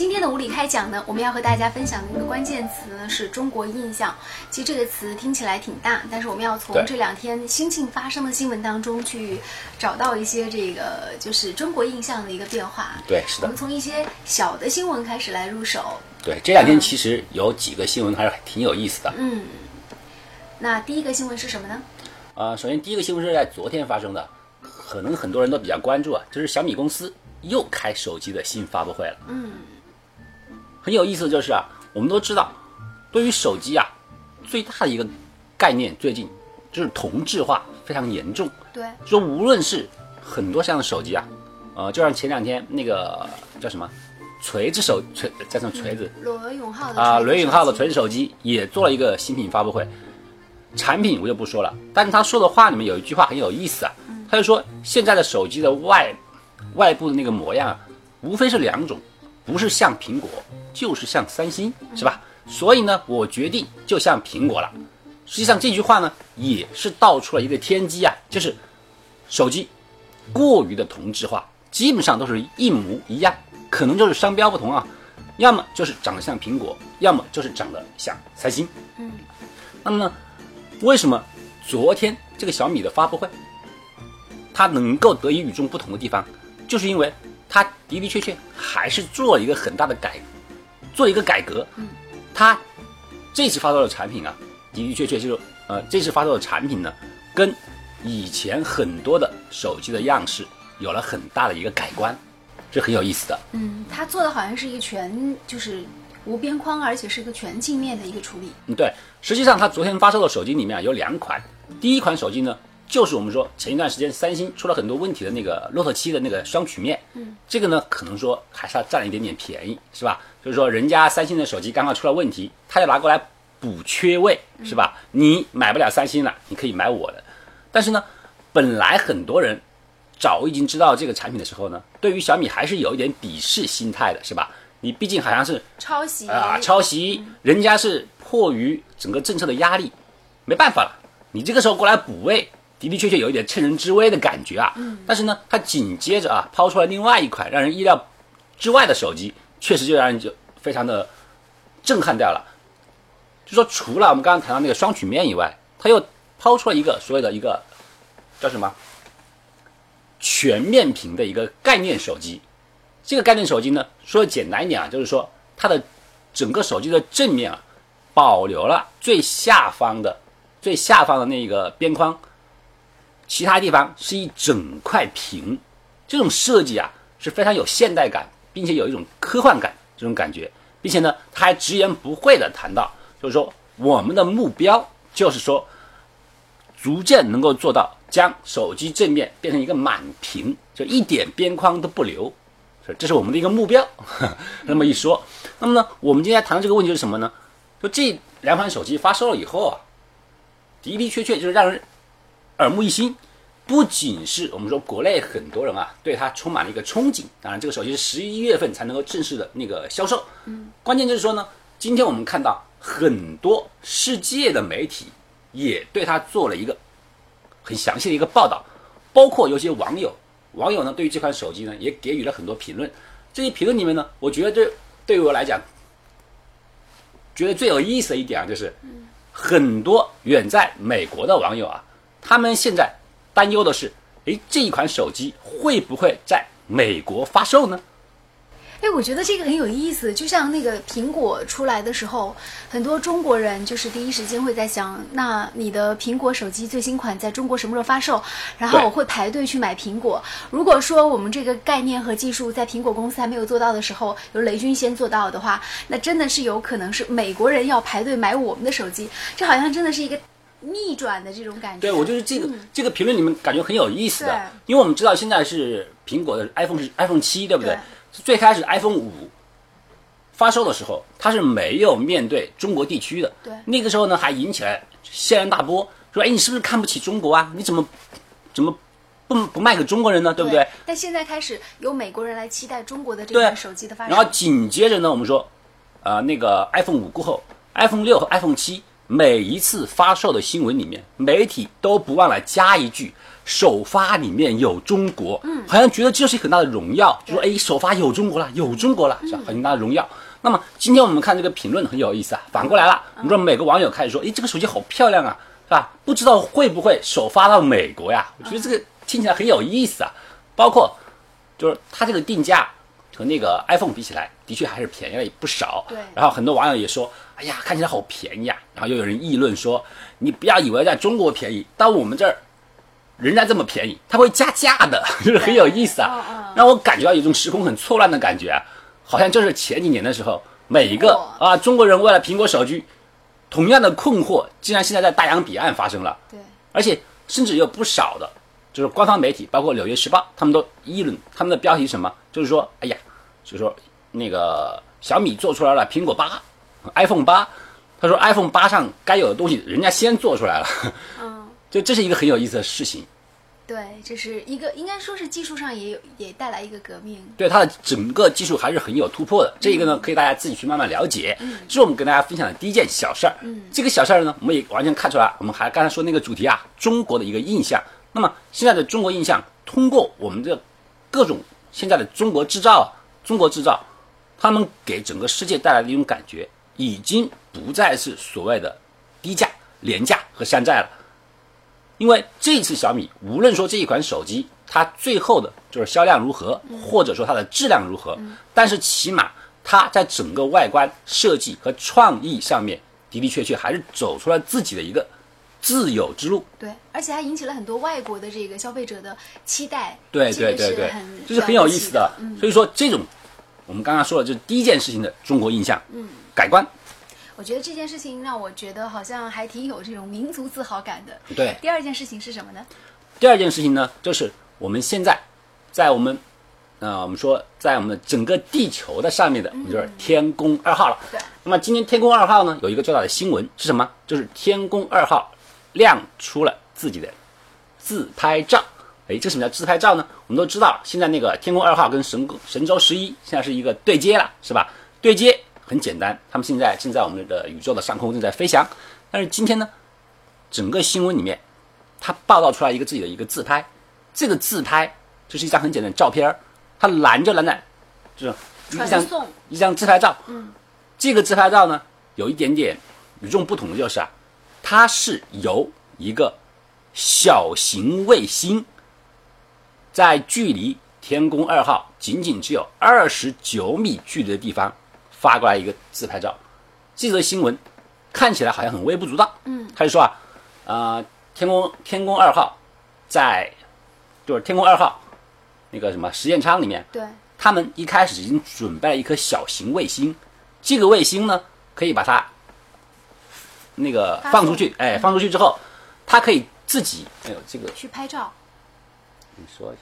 今天的无理开讲呢，我们要和大家分享的一个关键词呢是中国印象。其实这个词听起来挺大，但是我们要从这两天新近发生的新闻当中去找到一些这个就是中国印象的一个变化。对，是的我们，从一些小的新闻开始来入手。对，这两天其实有几个新闻还是挺有意思的。嗯，那第一个新闻是什么呢？呃，首先第一个新闻是在昨天发生的，可能很多人都比较关注啊，就是小米公司又开手机的新发布会了。嗯，很有意思的就是啊，我们都知道，对于手机啊，最大的一个概念最近就是同质化非常严重。对，说无论是很多像的手机啊，呃，就像前两天那个叫什么锤子手锤叫什么锤子。罗永浩的啊，罗永浩的锤子手机也做了一个新品发布会，产品我就不说了，但是他说的话里面有一句话很有意思啊，他就说现在的手机的外外部的那个模样啊，无非是两种，不是像苹果，就是像三星，是吧？所以呢，我决定就像苹果了。实际上这句话呢，也是道出了一个天机啊，就是手机过于的同质化，基本上都是一模一样，可能就是商标不同啊，要么就是长得像苹果，要么就是长得像三星。嗯，那么呢，为什么昨天这个小米的发布会，它能够得以与众不同的地方，就是因为它的的确确还是做了一个很大的改，做一个改革。嗯，他这次发售的产品啊，的的确确就是呃，这次发售的产品呢，跟以前很多的手机的样式有了很大的一个改观，这很有意思的。嗯，他做的好像是一个全就是无边框，而且是一个全镜面的一个处理。嗯，对，实际上它昨天发售的手机里面啊有两款，第一款手机呢，就是我们说前一段时间三星出了很多问题的那个 Note 7的那个双曲面，嗯，这个呢可能说还是要占了一点点便宜，是吧？就是说人家三星的手机刚刚出了问题，他就拿过来补缺位，是吧？你买不了三星了，你可以买我的，但是呢，本来很多人早已经知道这个产品的时候呢，对于小米还是有一点鄙视心态的，是吧？你毕竟好像是抄袭啊，抄袭，人家是迫于整个政策的压力，没办法了，你这个时候过来补位，的的确确有一点趁人之危的感觉啊。嗯。但是呢，他紧接着啊，抛出来另外一款让人意料之外的手机，确实就让人就非常的震撼掉了。就说除了我们刚刚谈到那个双曲面以外，他又抛出了一个所谓的一个叫什么全面屏的一个概念手机。这个概念手机呢，说简单一点啊，就是说它的整个手机的正面啊，保留了最下方的最下方的那个边框，其他地方是一整块屏。这种设计啊是非常有现代感，并且有一种科幻感这种感觉，并且呢，他还直言不讳的谈到，就是说我们的目标就是说，逐渐能够做到将手机正面变成一个满屏，就一点边框都不留。是，这是我们的一个目标。那么一说，那么呢，我们今天谈的这个问题是什么呢？就这两款手机发售了以后啊，的的确确就是让人耳目一新。不仅是我们说国内很多人啊对它充满了一个憧憬，当然这个手机是十一月份才能够正式的那个销售。嗯，关键就是说呢，今天我们看到很多世界的媒体也对它做了一个很详细的一个报道，包括有些网友。网友呢，对于这款手机呢，也给予了很多评论。这些评论里面呢，我觉得这对于我来讲，觉得最有意思的一点啊，就是很多远在美国的网友啊，他们现在担忧的是，诶，这一款手机会不会在美国发售呢？哎，我觉得这个很有意思，就像那个苹果出来的时候，很多中国人就是第一时间会在想，那你的苹果手机最新款在中国什么时候发售？然后我会排队去买苹果。如果说我们这个概念和技术在苹果公司还没有做到的时候，由雷军先做到的话，那真的是有可能是美国人要排队买我们的手机，这好像真的是一个逆转的这种感觉。对，我就是这个、这个评论里面感觉很有意思的，因为我们知道现在是苹果的 iPhone 是 iPhone 七，对不对？对最开始 iPhone 五发售的时候，它是没有面对中国地区的，对那个时候呢还引起了轩然大波，说哎你是不是看不起中国啊？你怎么怎么不不卖给中国人呢？对不对？但现在开始由美国人来期待中国的这款手机的发展。然后紧接着呢，我们说，呃，那个 iPhone 五过后，iPhone 六和 iPhone 七每一次发售的新闻里面，媒体都不忘了加一句“首发里面有中国”，嗯，好像觉得这是很大的荣耀，就说哎，首发有中国了，有中国了，是吧？很大的荣耀。那么今天我们看这个评论很有意思啊，反过来了，我们说每个网友开始说，哎，这个手机好漂亮啊，是吧？不知道会不会首发到美国呀？我觉得这个听起来很有意思啊，包括就是它这个定价。和那个 iPhone 比起来，的确还是便宜了不少。对。然后很多网友也说：“哎呀，看起来好便宜啊！”然后又有人议论说：“你不要以为在中国便宜，到我们这儿仍然这么便宜，它会加价的。”就是很有意思啊，让我感觉到有一种时空很错乱的感觉，好像就是前几年的时候，每一个啊中国人为了苹果手机，同样的困惑，竟然现在在大洋彼岸发生了。对。而且甚至有不少的，就是官方媒体，包括《纽约时报》，他们都议论，他们的标题什么，就是说：“哎呀。”就是说那个小米做出来了苹果八，iPhone 八，他说 iPhone 八上该有的东西，人家先做出来了。嗯，就这是一个很有意思的事情。对，这是一个应该说是技术上也有也带来一个革命。对，它的整个技术还是很有突破的。这一个呢，可以大家自己去慢慢了解。嗯，这是我们跟大家分享的第一件小事儿。嗯，这个小事儿呢，我们也完全看出来，我们还刚才说那个主题啊，中国的一个印象。那么现在的中国印象，通过我们的各种现在的中国制造。中国制造，他们给整个世界带来的一种感觉，已经不再是所谓的低价、廉价和山寨了。因为这次小米，无论说这一款手机，它最后的就是销量如何，或者说它的质量如何，但是起码它在整个外观设计和创意上面的的确确还是走出了自己的一个自有之路。对，而且还引起了很多外国的这个消费者的期待。对对对对，这是很有意思的。所以说这种。我们刚刚说了，就是第一件事情的中国印象，嗯，改观。我觉得这件事情让我觉得好像还挺有这种民族自豪感的。对。第二件事情是什么呢？第二件事情呢，就是我们现在在我们，呃，我们说在我们的整个地球的上面的，我们就是天宫二号了。对。那么今天天宫二号呢，有一个重大的新闻是什么？就是天宫二号亮出了自己的自拍照。哎，这什么叫自拍照呢？我们都知道，现在那个天宫二号跟神神舟十一现在是一个对接了，是吧？对接很简单，他们现在正在我们的宇宙的上空正在飞翔。但是今天呢，整个新闻里面，他报道出来一个自己的一个自拍，这个自拍就是一张很简单的照片儿，他拦着拦在，就是一张一张自拍照。嗯，这个自拍照呢，有一点点与众不同的就是啊，它是由一个小型卫星。在距离天宫二号仅仅只有二十九米距离的地方发过来一个自拍照，这则新闻看起来好像很微不足道。嗯，他就说啊，呃，天宫天宫二号在就是天宫二号那个什么实验舱里面，对，他们一开始已经准备了一颗小型卫星，这个卫星呢可以把它那个放出去，哎，放出去之后，它可以自己哎呦这个去拍照。你说一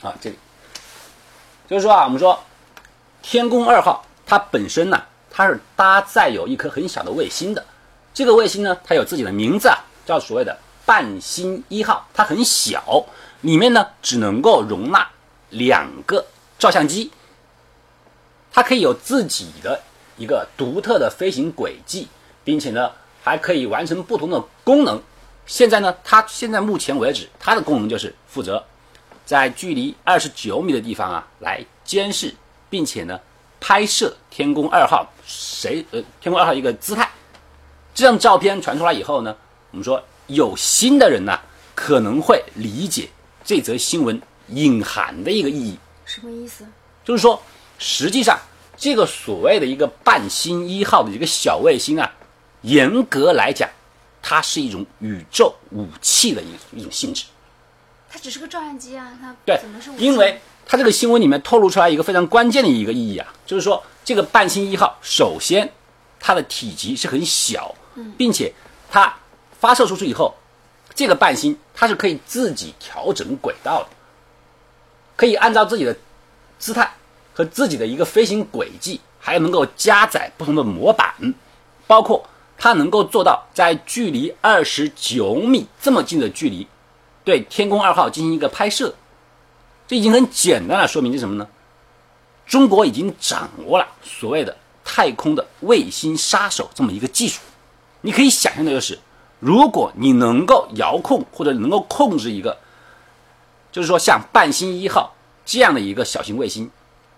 下，啊，这里。就是说啊，我们说天宫二号它本身呢，它是搭载有一颗很小的卫星的，这个卫星呢，它有自己的名字啊，叫所谓的半星一号，它很小，里面呢只能够容纳两个照相机，它可以有自己的一个独特的飞行轨迹，并且呢还可以完成不同的功能。现在呢，它现在目前为止，它的功能就是负责在距离二十九米的地方啊，来监视，并且呢拍摄天宫二号谁呃天宫二号一个姿态。这张照片传出来以后呢，我们说有心的人呢可能会理解这则新闻隐含的一个意义。什么意思？就是说，实际上这个所谓的一个半星一号的一个小卫星啊，严格来讲。它是一种宇宙武器的一一种性质，它只是个照相机啊，它对，怎么是？因为它这个新闻里面透露出来一个非常关键的一个意义啊，就是说这个半星一号，首先它的体积是很小，并且它发射出去以后，这个半星它是可以自己调整轨道的，可以按照自己的姿态和自己的一个飞行轨迹，还能够加载不同的模板，包括。它能够做到在距离二十九米这么近的距离，对天宫二号进行一个拍摄，这已经很简单的说明是什么呢？中国已经掌握了所谓的太空的卫星杀手这么一个技术。你可以想象的就是，如果你能够遥控或者能够控制一个，就是说像半星一号这样的一个小型卫星，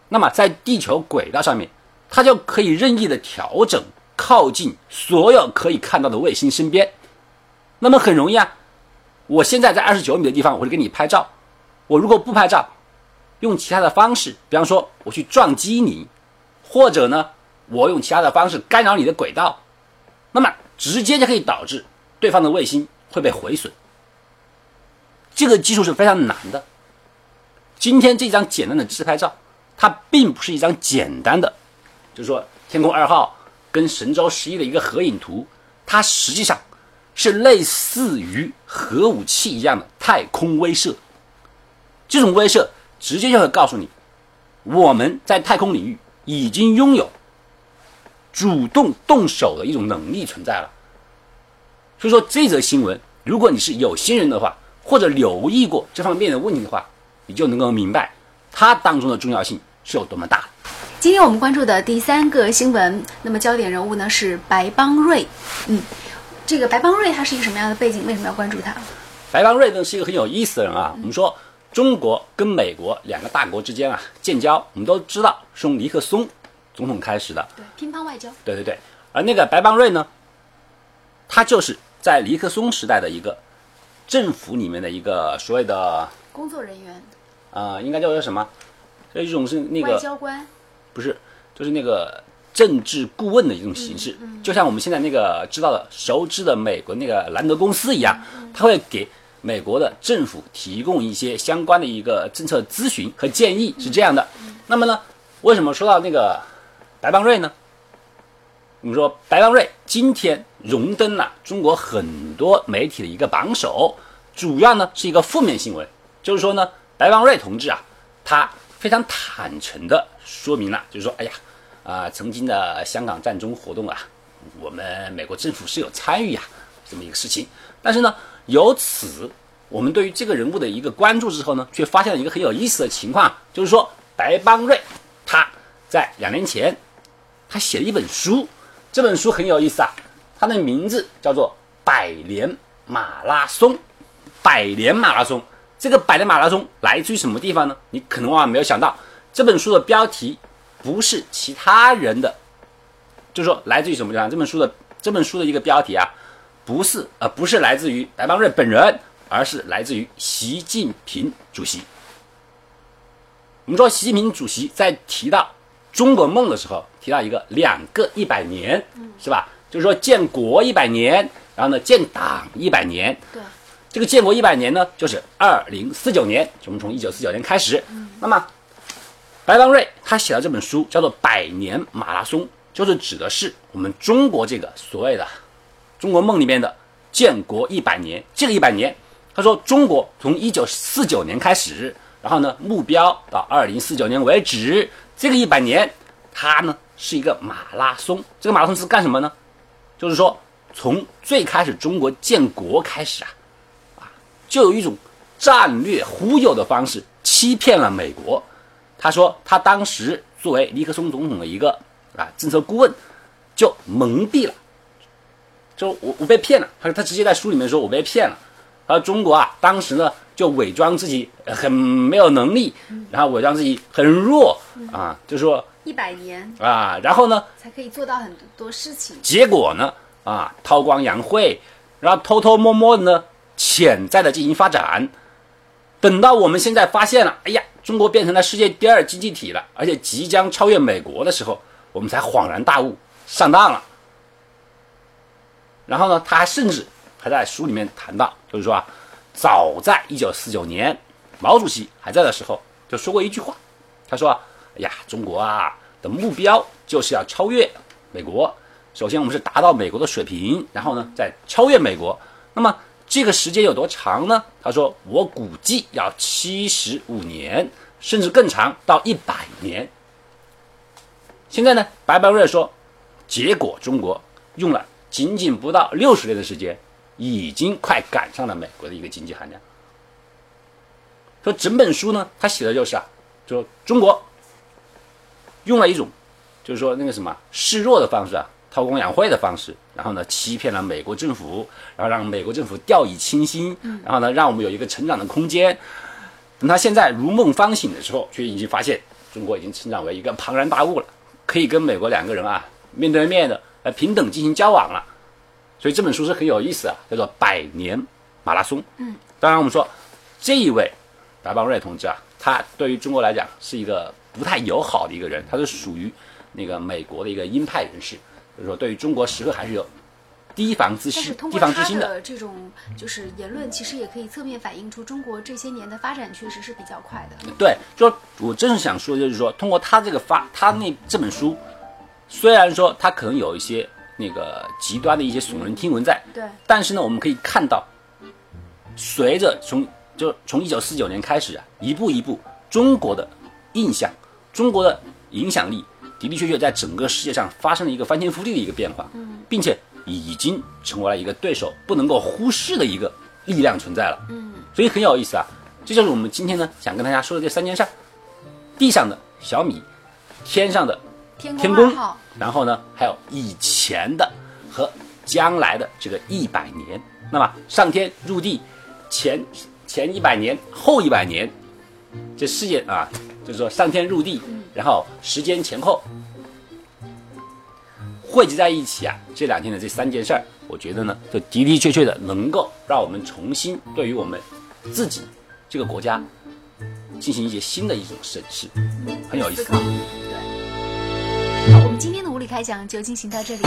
那么在地球轨道上面，它就可以任意的调整靠近所有可以看到的卫星身边。那么很容易啊，我现在在二十九米的地方，我就给你拍照。我如果不拍照，用其他的方式，比方说我去撞击你，或者呢，我用其他的方式干扰你的轨道，那么直接就可以导致对方的卫星会被毁损。这个技术是非常难的。今天这张简单的自拍照，它并不是一张简单的，就是说天宫二号跟神舟十一的一个合影图，它实际上是类似于核武器一样的太空威慑。这种威慑直接就会告诉你，我们在太空领域已经拥有主动动手的一种能力存在了。所以说，这则新闻，如果你是有心人的话，或者留意过这方面的问题的话，你就能够明白它当中的重要性是有多么大。今天我们关注的第三个新闻，那么焦点人物呢是白邦瑞。嗯，这个白邦瑞他是一个什么样的背景？为什么要关注他？白邦瑞呢是一个很有意思的人啊。我们说。中国跟美国两个大国之间啊建交，我们都知道是从尼克松总统开始的，对乒乓外交，对对对。而那个白邦瑞呢，他就是在尼克松时代的一个政府里面的一个所谓的工作人员，啊，应该叫做什么？这一种是那个外交官，不是，就是那个政治顾问的一种形式，就像我们现在那个知道的熟知的美国那个兰德公司一样，他会给。美国的政府提供一些相关的一个政策咨询和建议是这样的。那么呢，为什么说到那个白邦瑞呢？我们说白邦瑞今天荣登了中国很多媒体的一个榜首，主要呢是一个负面新闻，就是说呢，白邦瑞同志啊，他非常坦诚的说明了，就是说，哎呀，啊，曾经的香港战中活动啊，我们美国政府是有参与呀，这么一个事情，但是呢。由此，我们对于这个人物的一个关注之后呢，却发现了一个很有意思的情况，就是说白邦瑞他在两年前，他写了一本书，这本书很有意思啊，它的名字叫做《百年马拉松》。百年马拉松，这个百年马拉松来自于什么地方呢？你可能万万没有想到，这本书的标题不是其他人的，就是说来自于什么地方？这本书的这本书的一个标题啊。不是，呃，不是来自于白邦瑞本人，而是来自于习近平主席。我们说，习近平主席在提到中国梦的时候，提到一个两个一百年，是吧？就是说建国一百年，然后呢建党一百年。对，这个建国一百年呢，就是二零四九年，我们从一九四九年开始。那么，白邦瑞他写的这本书叫做《百年马拉松》，就是指的是我们中国这个所谓的。中国梦里面的建国一百年，这个一百年，他说中国从一九四九年开始，然后呢目标到二零四九年为止，这个一百年，它呢是一个马拉松。这个马拉松是干什么呢？就是说从最开始中国建国开始啊，啊，就有一种战略忽悠的方式欺骗了美国。他说他当时作为尼克松总统的一个啊政策顾问，就蒙蔽了。就我我被骗了，他说他直接在书里面说我被骗了。他说中国啊，当时呢就伪装自己很没有能力，然后伪装自己很弱啊，就说一百年啊，然后呢才可以做到很多事情。结果呢啊，韬光养晦，然后偷偷摸摸的呢潜在的进行发展。等到我们现在发现了，哎呀，中国变成了世界第二经济体了，而且即将超越美国的时候，我们才恍然大悟，上当了。然后呢，他还甚至还在书里面谈到，就是说啊，早在一九四九年，毛主席还在的时候，就说过一句话，他说：“哎呀，中国啊的目标就是要超越美国。首先，我们是达到美国的水平，然后呢，再超越美国。那么这个时间有多长呢？他说，我估计要七十五年，甚至更长，到一百年。现在呢，白邦瑞说，结果中国用了。仅仅不到六十年的时间，已经快赶上了美国的一个经济含量。说整本书呢，他写的就是啊，说中国用了一种，就是说那个什么示弱的方式啊，韬光养晦的方式，然后呢欺骗了美国政府，然后让美国政府掉以轻心，然后呢让我们有一个成长的空间。等他现在如梦方醒的时候，却已经发现中国已经成长为一个庞然大物了，可以跟美国两个人啊面对面的呃平等进行交往了。所以这本书是很有意思啊，叫做《百年马拉松》。嗯，当然我们说这一位白邦瑞同志啊，他对于中国来讲是一个不太友好的一个人，他是属于那个美国的一个鹰派人士，就是说对于中国时刻还是有提防之心、提防之心的。的这种就是言论，其实也可以侧面反映出中国这些年的发展确实是比较快的。对，就我真是想说，就是说，通过他这个发，他那这本书，虽然说他可能有一些那个极端的一些耸人听闻在，对，但是呢，我们可以看到，随着从就从一九四九年开始啊，一步一步，中国的印象，中国的影响力的的确确在整个世界上发生了一个翻天覆地的一个变化，嗯，并且已经成为了一个对手不能够忽视的一个力量存在了，嗯，所以很有意思啊，这就是我们今天呢想跟大家说的这三件事儿：地上的小米，天上的天天宫然后呢，还有以前的和将来的这个一百年。那么上天入地前前一百年，后一百年，这世界啊，就是说上天入地，然后时间前后汇集在一起啊，这两天的这三件事儿，我觉得呢，就的的确确的能够让我们重新对于我们自己这个国家进行一些新的一种审视，很有意思啊。对，好，我们今天的无理开讲就进行到这里，